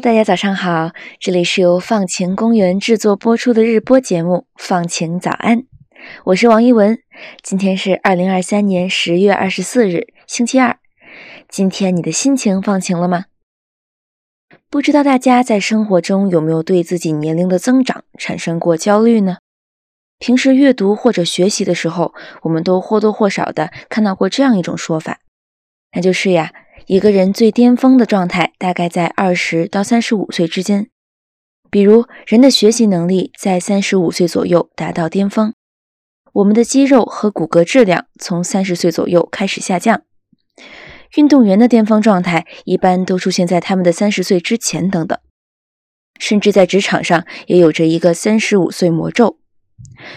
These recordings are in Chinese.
大家早上好，这里是由放晴公园制作播出的日播节目《放晴早安》，我是王一文。今天是二零二三年十月二十四日，星期二。今天你的心情放晴了吗？不知道大家在生活中有没有对自己年龄的增长产生过焦虑呢？平时阅读或者学习的时候，我们都或多或少的看到过这样一种说法，那就是呀，一个人最巅峰的状态大概在二十到三十五岁之间。比如，人的学习能力在三十五岁左右达到巅峰，我们的肌肉和骨骼质量从三十岁左右开始下降。运动员的巅峰状态一般都出现在他们的三十岁之前等等，甚至在职场上也有着一个三十五岁魔咒。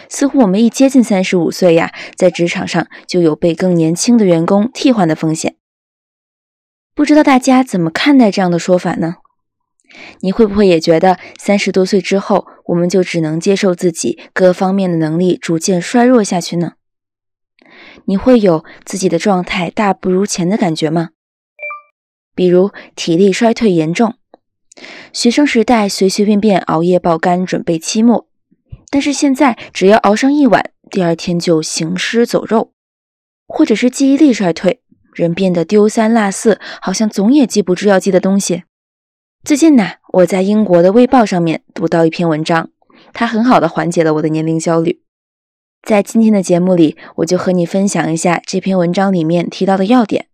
似乎我们一接近三十五岁呀，在职场上就有被更年轻的员工替换的风险。不知道大家怎么看待这样的说法呢？你会不会也觉得三十多岁之后，我们就只能接受自己各方面的能力逐渐衰弱下去呢？你会有自己的状态大不如前的感觉吗？比如体力衰退严重，学生时代随随便便熬夜爆肝准备期末，但是现在只要熬上一晚，第二天就行尸走肉；或者是记忆力衰退，人变得丢三落四，好像总也记不住要记的东西。最近呢，我在英国的《卫报》上面读到一篇文章，它很好的缓解了我的年龄焦虑。在今天的节目里，我就和你分享一下这篇文章里面提到的要点，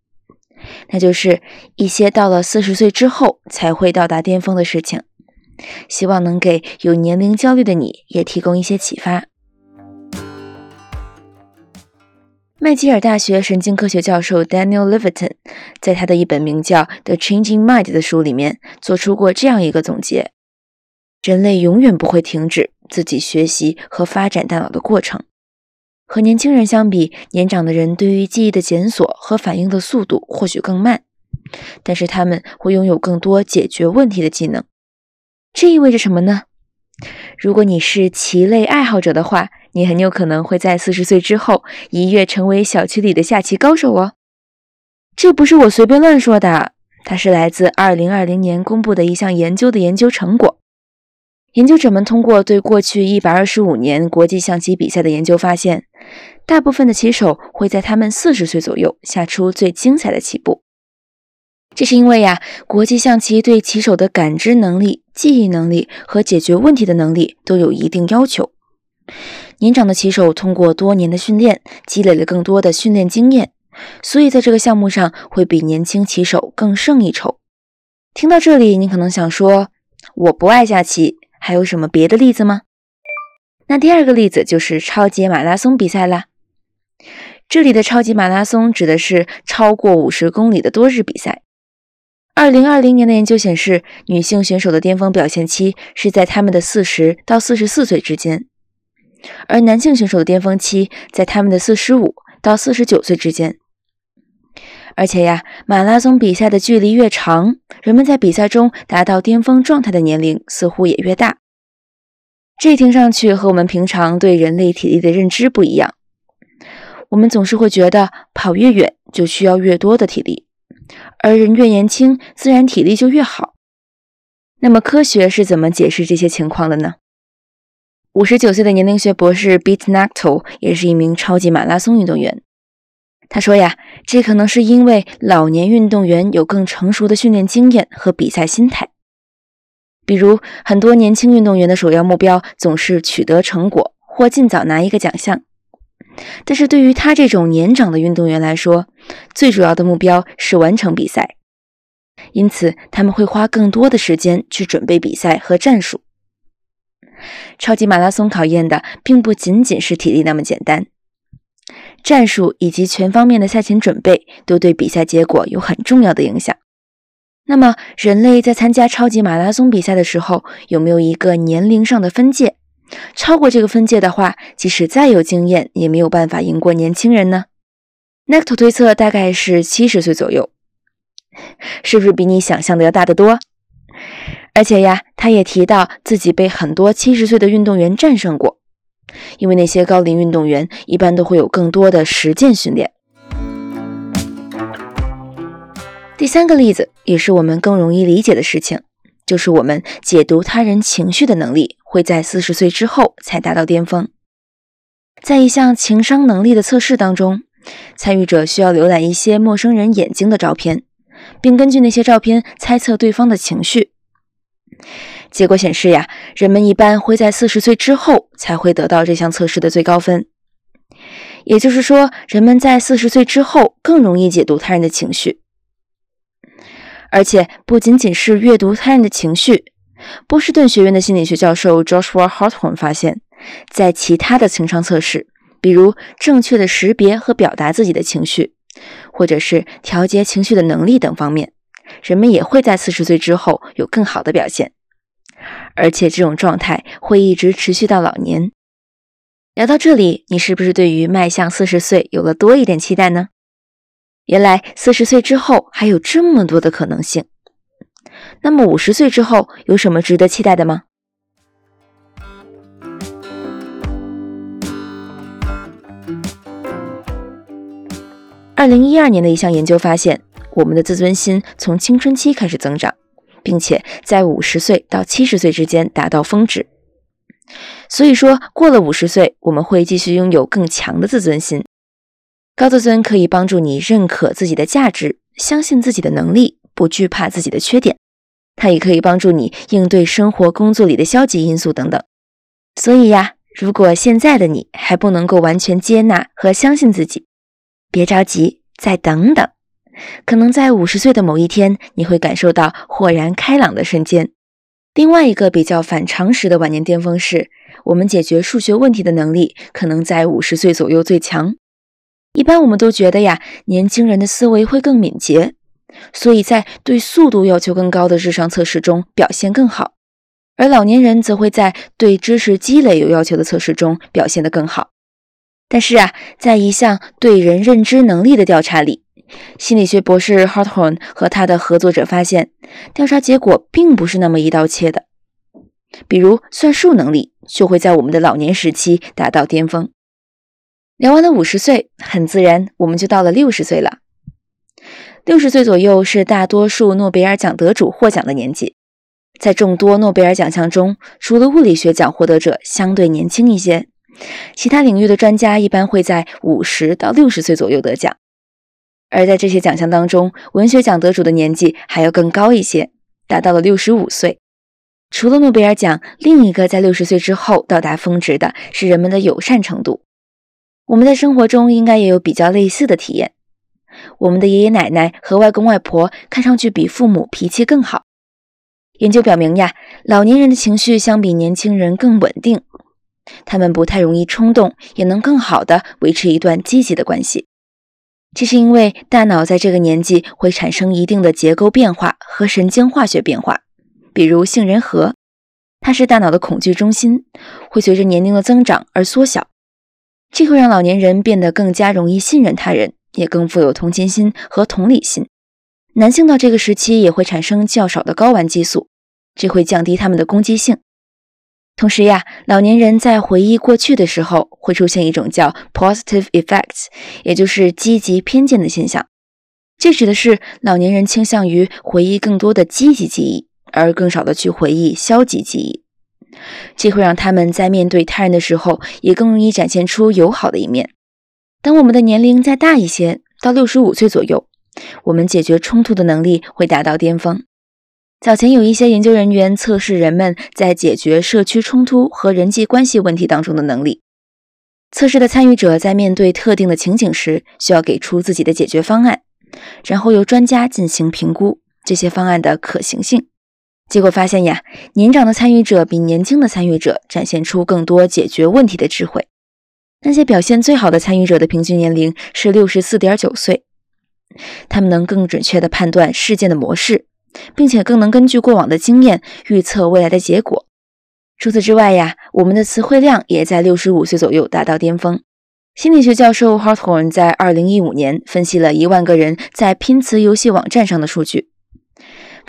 那就是一些到了四十岁之后才会到达巅峰的事情，希望能给有年龄焦虑的你也提供一些启发。麦吉尔大学神经科学教授 Daniel Levitin 在他的一本名叫《The Changing Mind》的书里面做出过这样一个总结：人类永远不会停止自己学习和发展大脑的过程。和年轻人相比，年长的人对于记忆的检索和反应的速度或许更慢，但是他们会拥有更多解决问题的技能。这意味着什么呢？如果你是棋类爱好者的话，你很有可能会在四十岁之后一跃成为小区里的下棋高手哦。这不是我随便乱说的，它是来自二零二零年公布的一项研究的研究成果。研究者们通过对过去一百二十五年国际象棋比赛的研究发现，大部分的棋手会在他们四十岁左右下出最精彩的棋步。这是因为呀，国际象棋对棋手的感知能力、记忆能力和解决问题的能力都有一定要求。年长的棋手通过多年的训练，积累了更多的训练经验，所以在这个项目上会比年轻棋手更胜一筹。听到这里，你可能想说：“我不爱下棋。”还有什么别的例子吗？那第二个例子就是超级马拉松比赛啦。这里的超级马拉松指的是超过五十公里的多日比赛。二零二零年的研究显示，女性选手的巅峰表现期是在他们的四十到四十四岁之间，而男性选手的巅峰期在他们的四十五到四十九岁之间。而且呀，马拉松比赛的距离越长，人们在比赛中达到巅峰状态的年龄似乎也越大。这听上去和我们平常对人类体力的认知不一样。我们总是会觉得跑越远就需要越多的体力，而人越年轻，自然体力就越好。那么科学是怎么解释这些情况的呢？五十九岁的年龄学博士 Beat Nacto 也是一名超级马拉松运动员。他说呀，这可能是因为老年运动员有更成熟的训练经验和比赛心态。比如，很多年轻运动员的首要目标总是取得成果或尽早拿一个奖项，但是对于他这种年长的运动员来说，最主要的目标是完成比赛。因此，他们会花更多的时间去准备比赛和战术。超级马拉松考验的并不仅仅是体力那么简单。战术以及全方面的赛前准备都对比赛结果有很重要的影响。那么，人类在参加超级马拉松比赛的时候，有没有一个年龄上的分界？超过这个分界的话，即使再有经验，也没有办法赢过年轻人呢。Necto 推测大概是七十岁左右，是不是比你想象的要大得多？而且呀，他也提到自己被很多七十岁的运动员战胜过，因为那些高龄运动员一般都会有更多的实践训练。第三个例子也是我们更容易理解的事情，就是我们解读他人情绪的能力会在四十岁之后才达到巅峰。在一项情商能力的测试当中，参与者需要浏览一些陌生人眼睛的照片，并根据那些照片猜测对方的情绪。结果显示呀，人们一般会在四十岁之后才会得到这项测试的最高分。也就是说，人们在四十岁之后更容易解读他人的情绪。而且不仅仅是阅读他人的情绪，波士顿学院的心理学教授 Joshua Harthorn 发现，在其他的情商测试，比如正确的识别和表达自己的情绪，或者是调节情绪的能力等方面，人们也会在四十岁之后有更好的表现，而且这种状态会一直持续到老年。聊到这里，你是不是对于迈向四十岁有了多一点期待呢？原来四十岁之后还有这么多的可能性。那么五十岁之后有什么值得期待的吗？二零一二年的一项研究发现，我们的自尊心从青春期开始增长，并且在五十岁到七十岁之间达到峰值。所以说，过了五十岁，我们会继续拥有更强的自尊心。高自尊可以帮助你认可自己的价值，相信自己的能力，不惧怕自己的缺点。它也可以帮助你应对生活、工作里的消极因素等等。所以呀，如果现在的你还不能够完全接纳和相信自己，别着急，再等等，可能在五十岁的某一天，你会感受到豁然开朗的瞬间。另外一个比较反常识的晚年巅峰是，我们解决数学问题的能力可能在五十岁左右最强。一般我们都觉得呀，年轻人的思维会更敏捷，所以在对速度要求更高的智商测试中表现更好，而老年人则会在对知识积累有要求的测试中表现得更好。但是啊，在一项对人认知能力的调查里，心理学博士 Harthorn 和他的合作者发现，调查结果并不是那么一刀切的。比如算术能力就会在我们的老年时期达到巅峰。聊完了五十岁，很自然，我们就到了六十岁了。六十岁左右是大多数诺贝尔奖得主获奖的年纪。在众多诺贝尔奖项中，除了物理学奖获得者相对年轻一些，其他领域的专家一般会在五十到六十岁左右得奖。而在这些奖项当中，文学奖得主的年纪还要更高一些，达到了六十五岁。除了诺贝尔奖，另一个在六十岁之后到达峰值的是人们的友善程度。我们在生活中应该也有比较类似的体验。我们的爷爷奶奶和外公外婆看上去比父母脾气更好。研究表明呀，老年人的情绪相比年轻人更稳定，他们不太容易冲动，也能更好的维持一段积极的关系。这是因为大脑在这个年纪会产生一定的结构变化和神经化学变化，比如杏仁核，它是大脑的恐惧中心，会随着年龄的增长而缩小。这会让老年人变得更加容易信任他人，也更富有同情心和同理心。男性到这个时期也会产生较少的睾丸激素，这会降低他们的攻击性。同时呀，老年人在回忆过去的时候，会出现一种叫 positive effects，也就是积极偏见的现象。这指的是老年人倾向于回忆更多的积极记忆，而更少的去回忆消极记忆。这会让他们在面对他人的时候，也更容易展现出友好的一面。当我们的年龄再大一些，到六十五岁左右，我们解决冲突的能力会达到巅峰。早前有一些研究人员测试人们在解决社区冲突和人际关系问题当中的能力。测试的参与者在面对特定的情景时，需要给出自己的解决方案，然后由专家进行评估这些方案的可行性。结果发现呀，年长的参与者比年轻的参与者展现出更多解决问题的智慧。那些表现最好的参与者的平均年龄是六十四点九岁，他们能更准确地判断事件的模式，并且更能根据过往的经验预测未来的结果。除此之外呀，我们的词汇量也在六十五岁左右达到巅峰。心理学教授 Harthorn 在二零一五年分析了一万个人在拼词游戏网站上的数据。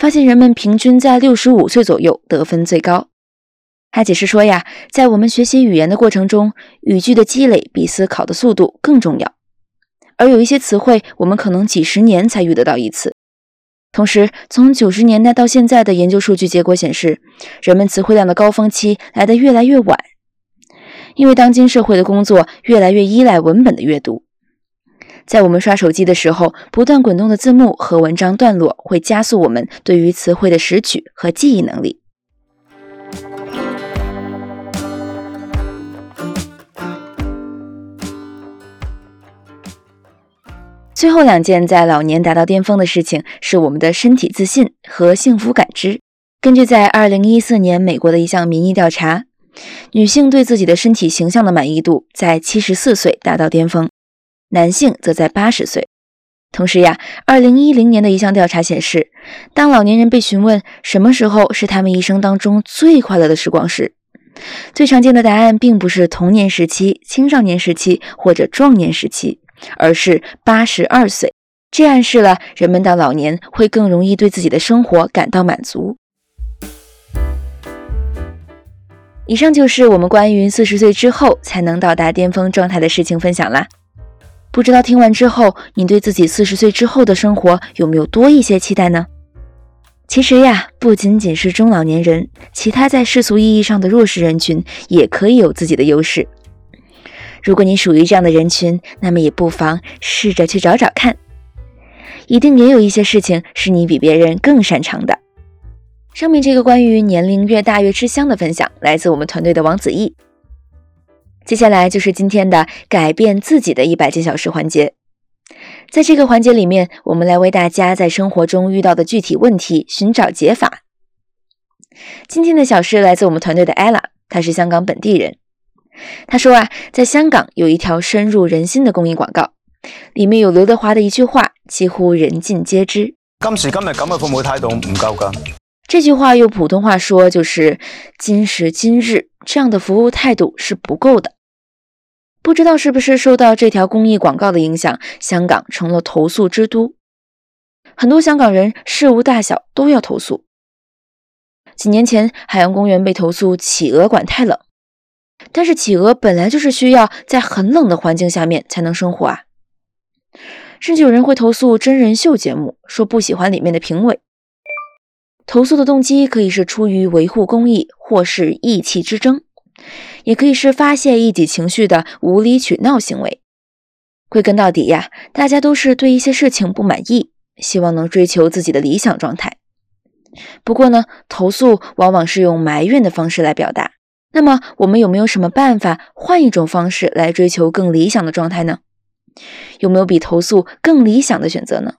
发现人们平均在六十五岁左右得分最高。他解释说呀，在我们学习语言的过程中，语句的积累比思考的速度更重要。而有一些词汇，我们可能几十年才遇得到一次，同时，从九十年代到现在的研究数据结果显示，人们词汇量的高峰期来得越来越晚，因为当今社会的工作越来越依赖文本的阅读。在我们刷手机的时候，不断滚动的字幕和文章段落会加速我们对于词汇的拾取和记忆能力。最后两件在老年达到巅峰的事情是我们的身体自信和幸福感知。根据在二零一四年美国的一项民意调查，女性对自己的身体形象的满意度在七十四岁达到巅峰。男性则在八十岁。同时呀，二零一零年的一项调查显示，当老年人被询问什么时候是他们一生当中最快乐的时光时，最常见的答案并不是童年时期、青少年时期或者壮年时期，而是八十二岁。这暗示了人们到老年会更容易对自己的生活感到满足。以上就是我们关于四十岁之后才能到达巅峰状态的事情分享啦。不知道听完之后，你对自己四十岁之后的生活有没有多一些期待呢？其实呀，不仅仅是中老年人，其他在世俗意义上的弱势人群也可以有自己的优势。如果你属于这样的人群，那么也不妨试着去找找看，一定也有一些事情是你比别人更擅长的。上面这个关于年龄越大越吃香的分享，来自我们团队的王子毅。接下来就是今天的改变自己的一百件小事环节，在这个环节里面，我们来为大家在生活中遇到的具体问题寻找解法。今天的小事来自我们团队的 ella，她是香港本地人。她说啊，在香港有一条深入人心的公益广告，里面有刘德华的一句话，几乎人尽皆知。今时今日咁嘅服务态度唔够噶。这句话用普通话说就是今时今日这样的服务态度是不够的。不知道是不是受到这条公益广告的影响，香港成了投诉之都。很多香港人事无大小都要投诉。几年前，海洋公园被投诉企鹅馆太冷，但是企鹅本来就是需要在很冷的环境下面才能生活啊。甚至有人会投诉真人秀节目，说不喜欢里面的评委。投诉的动机可以是出于维护公益，或是意气之争，也可以是发泄一己情绪的无理取闹行为。归根到底呀，大家都是对一些事情不满意，希望能追求自己的理想状态。不过呢，投诉往往是用埋怨的方式来表达。那么，我们有没有什么办法换一种方式来追求更理想的状态呢？有没有比投诉更理想的选择呢？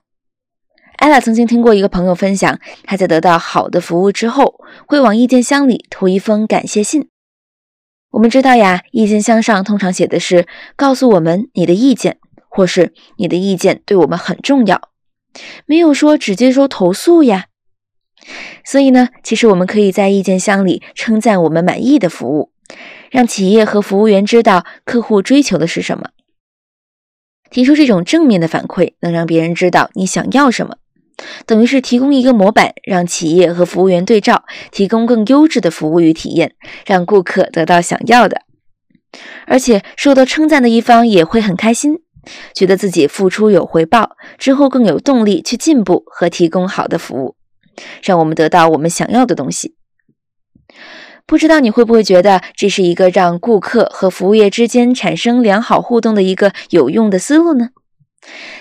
艾拉曾经听过一个朋友分享，他在得到好的服务之后，会往意见箱里投一封感谢信。我们知道呀，意见箱上通常写的是告诉我们你的意见，或是你的意见对我们很重要，没有说只接收投诉呀。所以呢，其实我们可以在意见箱里称赞我们满意的服务，让企业和服务员知道客户追求的是什么。提出这种正面的反馈，能让别人知道你想要什么。等于是提供一个模板，让企业和服务员对照，提供更优质的服务与体验，让顾客得到想要的。而且受到称赞的一方也会很开心，觉得自己付出有回报，之后更有动力去进步和提供好的服务，让我们得到我们想要的东西。不知道你会不会觉得这是一个让顾客和服务业之间产生良好互动的一个有用的思路呢？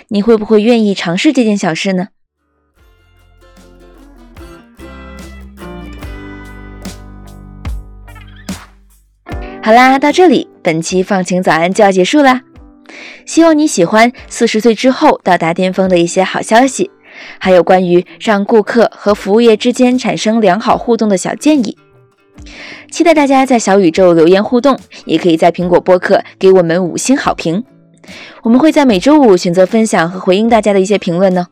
你会不会愿意尝试这件小事呢？好啦，到这里，本期放晴早安就要结束啦。希望你喜欢四十岁之后到达巅峰的一些好消息，还有关于让顾客和服务业之间产生良好互动的小建议。期待大家在小宇宙留言互动，也可以在苹果播客给我们五星好评。我们会在每周五选择分享和回应大家的一些评论呢。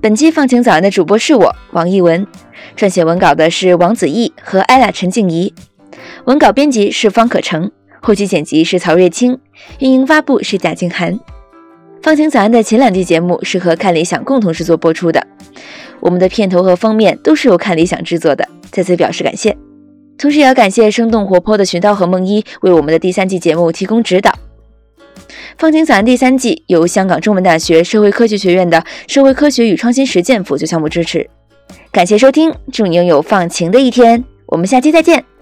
本期放晴早安的主播是我王艺文，撰写文稿的是王子毅和艾拉陈静怡。文稿编辑是方可成，后期剪辑是曹瑞清，运营发布是贾静涵。放晴早安的前两季节目是和看理想共同制作播出的，我们的片头和封面都是由看理想制作的，在此表示感谢。同时也要感谢生动活泼的寻道和梦一为我们的第三季节目提供指导。放晴早安第三季由香港中文大学社会科学学院的社会科学与创新实践辅助项目支持。感谢收听，祝你拥有放晴的一天。我们下期再见。